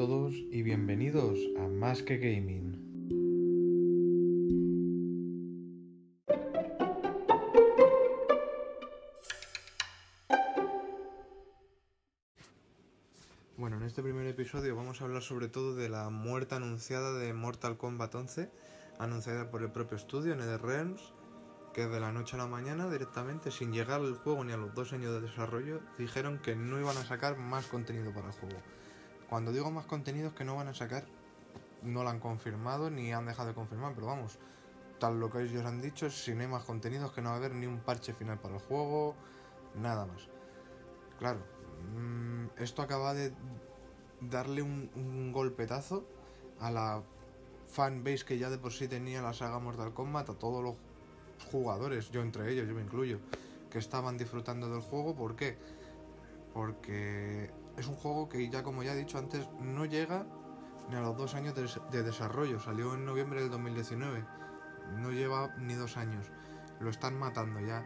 todos y bienvenidos a Más que Gaming. Bueno, en este primer episodio vamos a hablar sobre todo de la muerte anunciada de Mortal Kombat 11, anunciada por el propio estudio NetherRealms, que de la noche a la mañana directamente, sin llegar al juego ni a los dos años de desarrollo, dijeron que no iban a sacar más contenido para el juego. Cuando digo más contenido es que no van a sacar, no lo han confirmado ni han dejado de confirmar, pero vamos, tal lo que ellos han dicho, si no hay más contenidos que no va a haber ni un parche final para el juego, nada más. Claro, mmm, esto acaba de darle un, un golpetazo a la fanbase que ya de por sí tenía la saga Mortal Kombat, a todos los jugadores, yo entre ellos, yo me incluyo, que estaban disfrutando del juego. ¿Por qué? Porque es un juego que ya como ya he dicho antes, no llega ni a los dos años de, de desarrollo. Salió en noviembre del 2019. No lleva ni dos años. Lo están matando ya.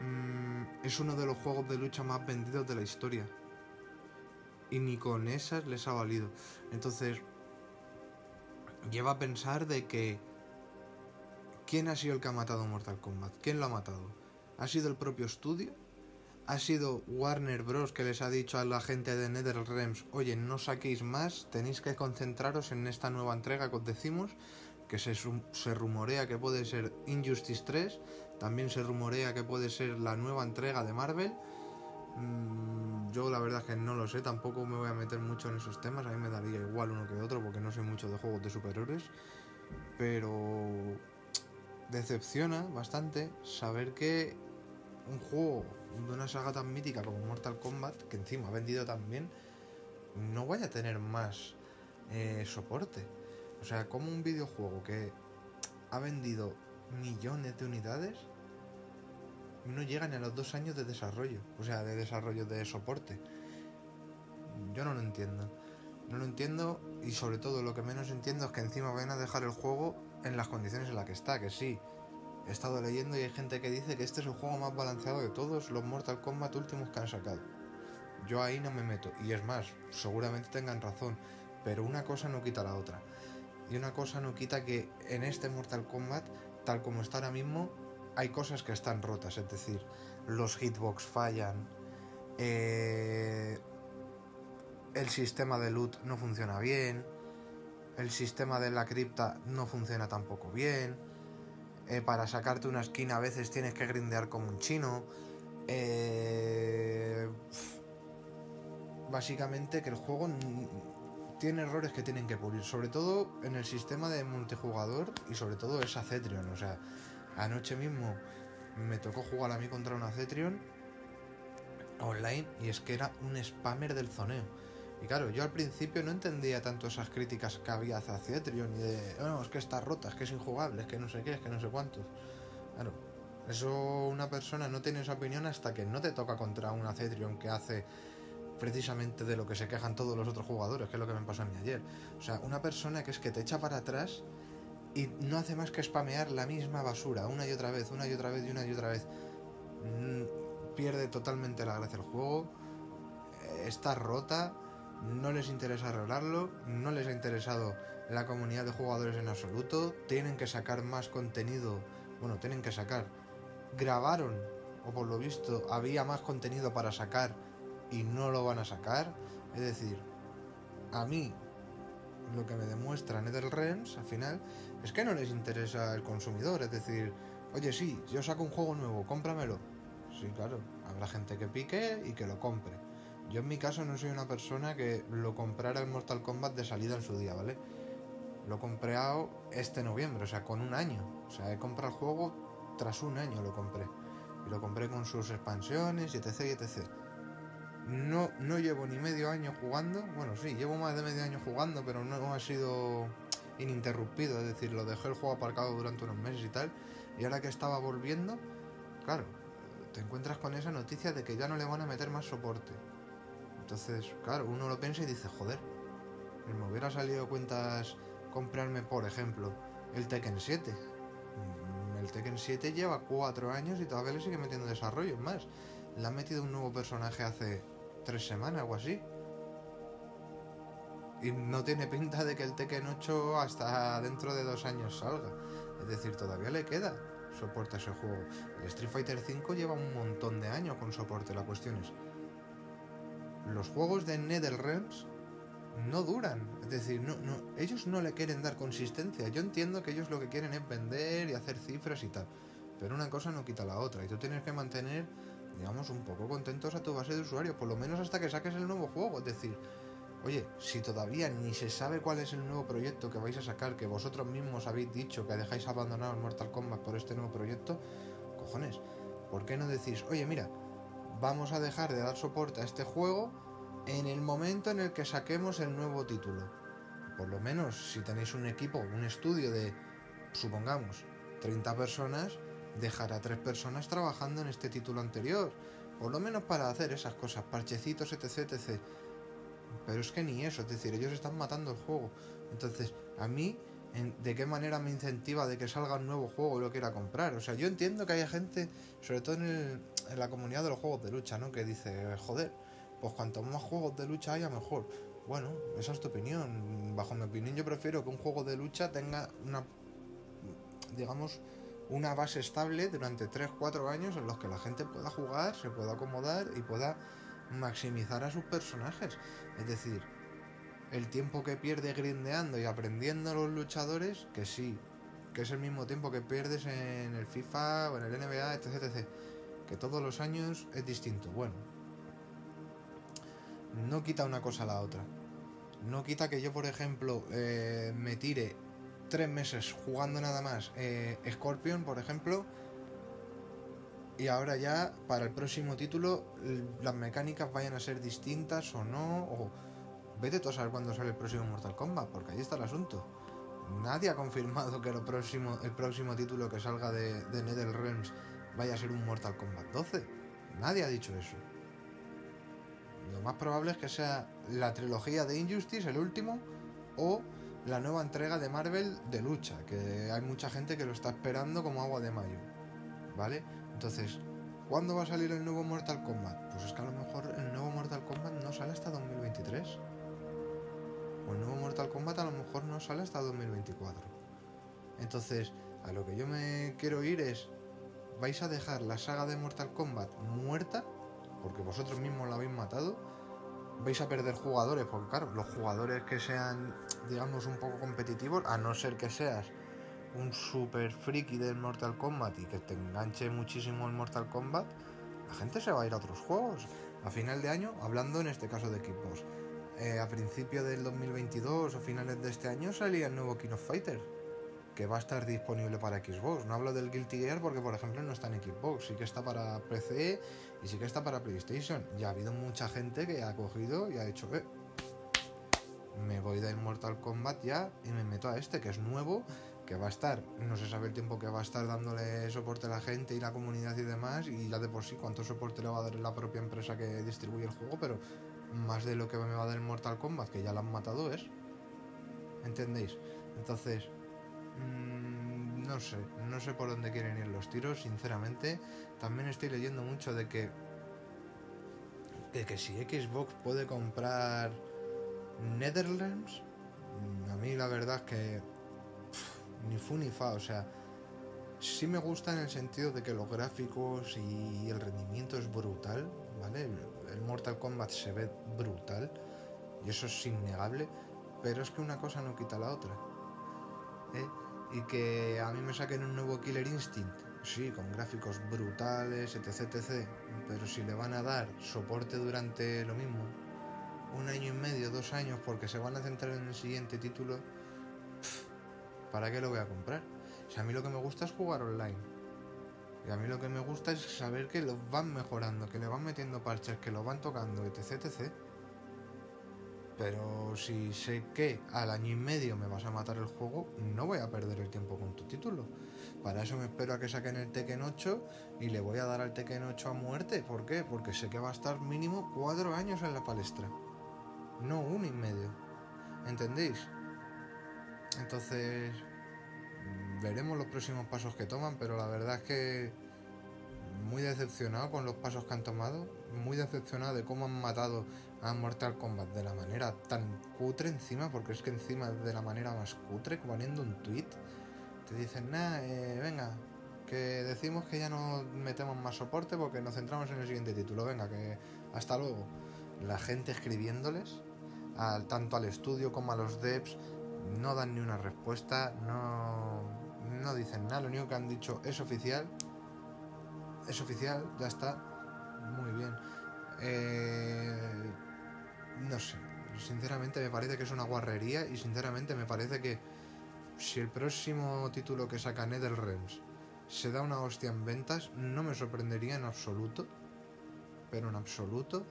Mm, es uno de los juegos de lucha más vendidos de la historia. Y ni con esas les ha valido. Entonces, lleva a pensar de que ¿Quién ha sido el que ha matado Mortal Kombat? ¿Quién lo ha matado? ¿Ha sido el propio estudio? ¿Ha sido Warner Bros. que les ha dicho a la gente de NetherRealms, oye, no saquéis más, tenéis que concentraros en esta nueva entrega que os decimos, que se, rumorea que puede ser Injustice 3, también se rumorea que puede ser la nueva entrega de Marvel. Mm, yo la verdad es que no lo sé, tampoco me voy a meter mucho en esos temas, a mí me daría igual uno que otro porque no sé mucho de juegos de superhéroes, pero decepciona bastante saber que un juego de una saga tan mítica como Mortal Kombat, que encima ha vendido tan bien, no vaya a tener más eh, soporte. O sea, como un videojuego que ha vendido millones de unidades, no llega ni a los dos años de desarrollo, o sea, de desarrollo de soporte. Yo no lo entiendo. No lo entiendo y sobre todo lo que menos entiendo es que encima vayan a dejar el juego en las condiciones en las que está, que sí. He estado leyendo y hay gente que dice que este es el juego más balanceado de todos los Mortal Kombat últimos que han sacado. Yo ahí no me meto. Y es más, seguramente tengan razón. Pero una cosa no quita la otra. Y una cosa no quita que en este Mortal Kombat, tal como está ahora mismo, hay cosas que están rotas. Es decir, los hitbox fallan. Eh, el sistema de loot no funciona bien el sistema de la cripta no funciona tampoco bien. Eh, para sacarte una esquina a veces tienes que grindear como un chino. Eh, básicamente que el juego tiene errores que tienen que pulir. Sobre todo en el sistema de multijugador y sobre todo esa Cetrion. O sea, anoche mismo me tocó jugar a mí contra una Cetrion online y es que era un spammer del zoneo. Y claro, yo al principio no entendía tanto esas críticas que había hacia Cetrion y de, no, es que está rota, es que es injugable, es que no sé qué, es que no sé cuántos. Claro, eso una persona no tiene esa opinión hasta que no te toca contra una Cetrion que hace precisamente de lo que se quejan todos los otros jugadores, que es lo que me pasó a mí ayer. O sea, una persona que es que te echa para atrás y no hace más que spamear la misma basura una y otra vez, una y otra vez y una y otra vez. Mm, pierde totalmente la gracia del juego, está rota no les interesa arreglarlo, no les ha interesado la comunidad de jugadores en absoluto, tienen que sacar más contenido, bueno, tienen que sacar, grabaron, o por lo visto había más contenido para sacar y no lo van a sacar, es decir, a mí lo que me demuestra NetherRealms al final es que no les interesa el consumidor, es decir, oye sí, yo saco un juego nuevo, cómpramelo. Sí, claro, habrá gente que pique y que lo compre yo en mi caso no soy una persona que lo comprara el Mortal Kombat de salida en su día, ¿vale? Lo he comprado este noviembre, o sea, con un año. O sea, he comprado el juego tras un año lo compré. Y lo compré con sus expansiones, etc, etc. No, no llevo ni medio año jugando. Bueno, sí, llevo más de medio año jugando, pero no ha sido ininterrumpido. Es decir, lo dejé el juego aparcado durante unos meses y tal. Y ahora que estaba volviendo, claro, te encuentras con esa noticia de que ya no le van a meter más soporte. Entonces, claro, uno lo piensa y dice, joder, me hubiera salido cuentas comprarme, por ejemplo, el Tekken 7. Mm, el Tekken 7 lleva cuatro años y todavía le sigue metiendo desarrollo. más, le han metido un nuevo personaje hace tres semanas o así. Y no tiene pinta de que el Tekken 8 hasta dentro de dos años salga. Es decir, todavía le queda soporte a ese juego. El Street Fighter V lleva un montón de años con soporte. La cuestión es, los juegos de NetherRealms no duran. Es decir, no, no, ellos no le quieren dar consistencia. Yo entiendo que ellos lo que quieren es vender y hacer cifras y tal. Pero una cosa no quita la otra. Y tú tienes que mantener, digamos, un poco contentos a tu base de usuarios. Por lo menos hasta que saques el nuevo juego. Es decir, oye, si todavía ni se sabe cuál es el nuevo proyecto que vais a sacar, que vosotros mismos habéis dicho que dejáis abandonado el Mortal Kombat por este nuevo proyecto, cojones, ¿por qué no decís, oye, mira, vamos a dejar de dar soporte a este juego en el momento en el que saquemos el nuevo título. Por lo menos si tenéis un equipo, un estudio de, supongamos, 30 personas, dejar a tres personas trabajando en este título anterior. Por lo menos para hacer esas cosas, parchecitos, etc, etc. Pero es que ni eso, es decir, ellos están matando el juego. Entonces, a mí, ¿de qué manera me incentiva de que salga un nuevo juego y lo quiera comprar? O sea, yo entiendo que haya gente, sobre todo en, en la comunidad de los juegos de lucha, ¿no? Que dice, joder, pues cuanto más juegos de lucha haya, mejor. Bueno, esa es tu opinión. Bajo mi opinión, yo prefiero que un juego de lucha tenga una, digamos, una base estable durante 3-4 años en los que la gente pueda jugar, se pueda acomodar y pueda maximizar a sus personajes. Es decir, el tiempo que pierde grindeando y aprendiendo a los luchadores, que sí, que es el mismo tiempo que pierdes en el FIFA o en el NBA, etc, etc. Que todos los años es distinto. Bueno, no quita una cosa a la otra. No quita que yo, por ejemplo, eh, me tire tres meses jugando nada más eh, Scorpion, por ejemplo, y ahora ya para el próximo título las mecánicas vayan a ser distintas o no, o vete tú a saber cuándo sale el próximo Mortal Kombat, porque ahí está el asunto. Nadie ha confirmado que próximo, el próximo título que salga de, de NetherRealms vaya a ser un Mortal Kombat 12. Nadie ha dicho eso. Lo más probable es que sea la trilogía de Injustice, el último, o la nueva entrega de Marvel de lucha, que hay mucha gente que lo está esperando como agua de mayo. ¿Vale? Entonces, ¿cuándo va a salir el nuevo Mortal Kombat? Pues es que a lo mejor el nuevo Mortal Kombat no sale hasta 2023. O el nuevo Mortal Kombat a lo mejor no sale hasta 2024. Entonces, a lo que yo me quiero ir es, ¿vais a dejar la saga de Mortal Kombat muerta? Porque vosotros mismos la habéis matado, vais a perder jugadores, porque claro, los jugadores que sean, digamos, un poco competitivos, a no ser que seas un super friki del Mortal Kombat y que te enganche muchísimo el Mortal Kombat, la gente se va a ir a otros juegos. A final de año, hablando en este caso de equipos, eh, a principio del 2022 o finales de este año salía el nuevo King of Fighter que va a estar disponible para Xbox. No hablo del Guilty Gear porque, por ejemplo, no está en Xbox. Sí que está para PC y sí que está para PlayStation. Ya ha habido mucha gente que ha cogido y ha dicho, eh, me voy del Mortal Kombat ya y me meto a este, que es nuevo, que va a estar, no se sabe el tiempo que va a estar dándole soporte a la gente y la comunidad y demás, y ya de por sí cuánto soporte le va a dar la propia empresa que distribuye el juego, pero más de lo que me va a dar el Mortal Kombat, que ya lo han matado, es. ¿Entendéis? Entonces, no sé, no sé por dónde quieren ir los tiros, sinceramente. También estoy leyendo mucho de que. de que si Xbox puede comprar Netherlands, mm, a mí la verdad es que. ni fu ni fa, o sea. Sí me gusta en el sentido de que los gráficos y el rendimiento es brutal, ¿vale? El Mortal Kombat se ve brutal y eso es innegable, pero es que una cosa no quita la otra. ¿eh? Y que a mí me saquen un nuevo Killer Instinct, sí, con gráficos brutales, etc, etc, pero si le van a dar soporte durante lo mismo, un año y medio, dos años, porque se van a centrar en el siguiente título, ¿para qué lo voy a comprar? Si a mí lo que me gusta es jugar online. Y a mí lo que me gusta es saber que lo van mejorando, que le van metiendo parches, que lo van tocando, etc, etc. Pero si sé que al año y medio me vas a matar el juego, no voy a perder el tiempo con tu título. Para eso me espero a que saquen el Tekken 8 y le voy a dar al Tekken 8 a muerte. ¿Por qué? Porque sé que va a estar mínimo cuatro años en la palestra. No uno y medio. ¿Entendéis? Entonces, veremos los próximos pasos que toman, pero la verdad es que muy decepcionado con los pasos que han tomado, muy decepcionado de cómo han matado a Mortal Kombat de la manera tan cutre encima, porque es que encima de la manera más cutre, poniendo un tweet, te dicen, nada, eh, venga, que decimos que ya no metemos más soporte porque nos centramos en el siguiente título, venga, que hasta luego. La gente escribiéndoles, al, tanto al estudio como a los devs, no dan ni una respuesta, no, no dicen nada, lo único que han dicho es oficial, es oficial, ya está, muy bien. Eh, no sé, sinceramente me parece que es una guarrería y sinceramente me parece que si el próximo título que saca NetherRealms se da una hostia en ventas, no me sorprendería en absoluto, pero en absoluto,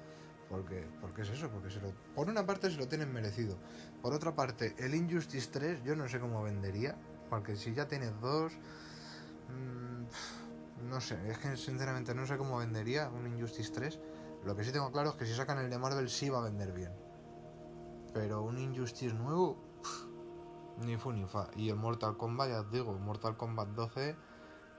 porque, porque es eso, porque se lo, por una parte se lo tienen merecido, por otra parte el Injustice 3 yo no sé cómo vendería, porque si ya tienes dos, mmm, no sé, es que sinceramente no sé cómo vendería un Injustice 3, lo que sí tengo claro es que si sacan el de Marvel sí va a vender bien. Pero un Injustice nuevo, ni fu ni fa. Y el Mortal Kombat, ya os digo, Mortal Kombat 12,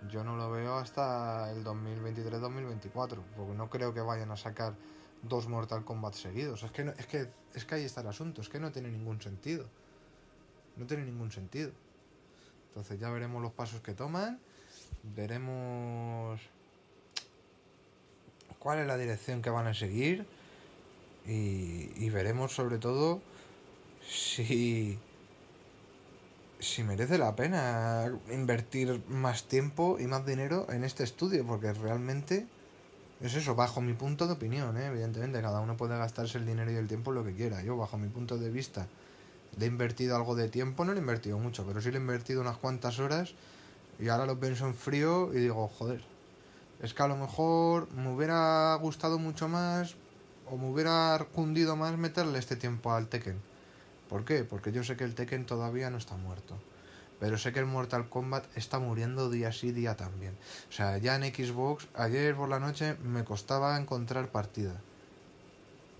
yo no lo veo hasta el 2023-2024. Porque no creo que vayan a sacar dos Mortal Kombat seguidos. Es que, es, que, es que ahí está el asunto, es que no tiene ningún sentido. No tiene ningún sentido. Entonces ya veremos los pasos que toman. Veremos cuál es la dirección que van a seguir y, y veremos sobre todo si, si merece la pena invertir más tiempo y más dinero en este estudio, porque realmente es eso, bajo mi punto de opinión, ¿eh? evidentemente cada uno puede gastarse el dinero y el tiempo lo que quiera. Yo, bajo mi punto de vista, le he invertido algo de tiempo, no le he invertido mucho, pero sí le he invertido unas cuantas horas y ahora lo pienso en frío y digo, joder, es que a lo mejor me hubiera gustado mucho más o me hubiera cundido más meterle este tiempo al Tekken. ¿Por qué? Porque yo sé que el Tekken todavía no está muerto. Pero sé que el Mortal Kombat está muriendo día sí, día también. O sea, ya en Xbox, ayer por la noche me costaba encontrar partida.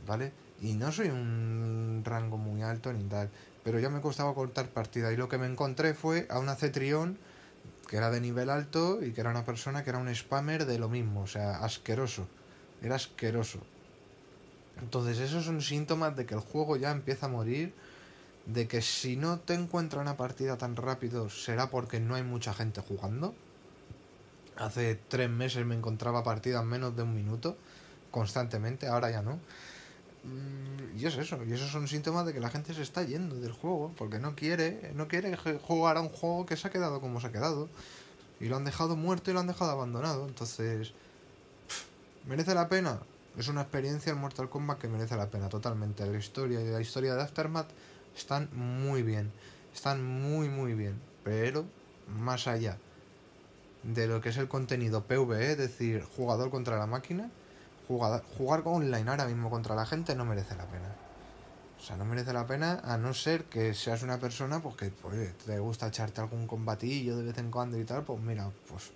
¿Vale? Y no soy un rango muy alto ni tal. Pero ya me costaba cortar partida. Y lo que me encontré fue a una Cetrión que era de nivel alto y que era una persona que era un spammer de lo mismo, o sea, asqueroso. Era asqueroso. Entonces esos son síntomas de que el juego ya empieza a morir, de que si no te encuentra una partida tan rápido será porque no hay mucha gente jugando. Hace tres meses me encontraba partidas menos de un minuto, constantemente, ahora ya no. Mm, y es eso, y esos son síntomas de que la gente se está yendo del juego, porque no quiere, no quiere jugar a un juego que se ha quedado como se ha quedado. Y lo han dejado muerto y lo han dejado abandonado. Entonces, ¿merece la pena? Es una experiencia el Mortal Kombat que merece la pena totalmente. La historia y la historia de Aftermath están muy bien. Están muy muy bien. Pero, más allá de lo que es el contenido PvE, es decir, jugador contra la máquina, jugar, jugar online ahora mismo contra la gente no merece la pena. O sea, no merece la pena a no ser que seas una persona pues que pues, te gusta echarte algún combatillo de vez en cuando y tal, pues mira, pues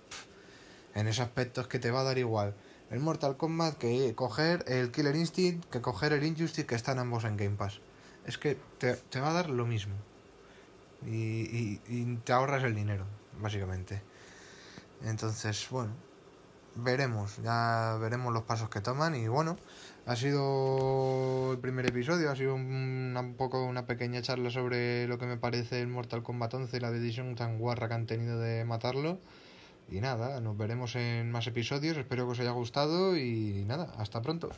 en ese aspecto es que te va a dar igual el Mortal Kombat que coger el Killer Instinct, que coger el Injustice que están ambos en Game Pass. Es que te, te va a dar lo mismo. Y, y te ahorras el dinero, básicamente. Entonces, bueno, veremos, ya veremos los pasos que toman y bueno, ha sido el primer episodio, ha sido un, un, poco una pequeña charla sobre lo que me parece el Mortal Kombat 11 y la decisión tan guarra que han tenido de matarlo. Y nada, nos veremos en más episodios, espero que os haya gustado y nada, hasta pronto.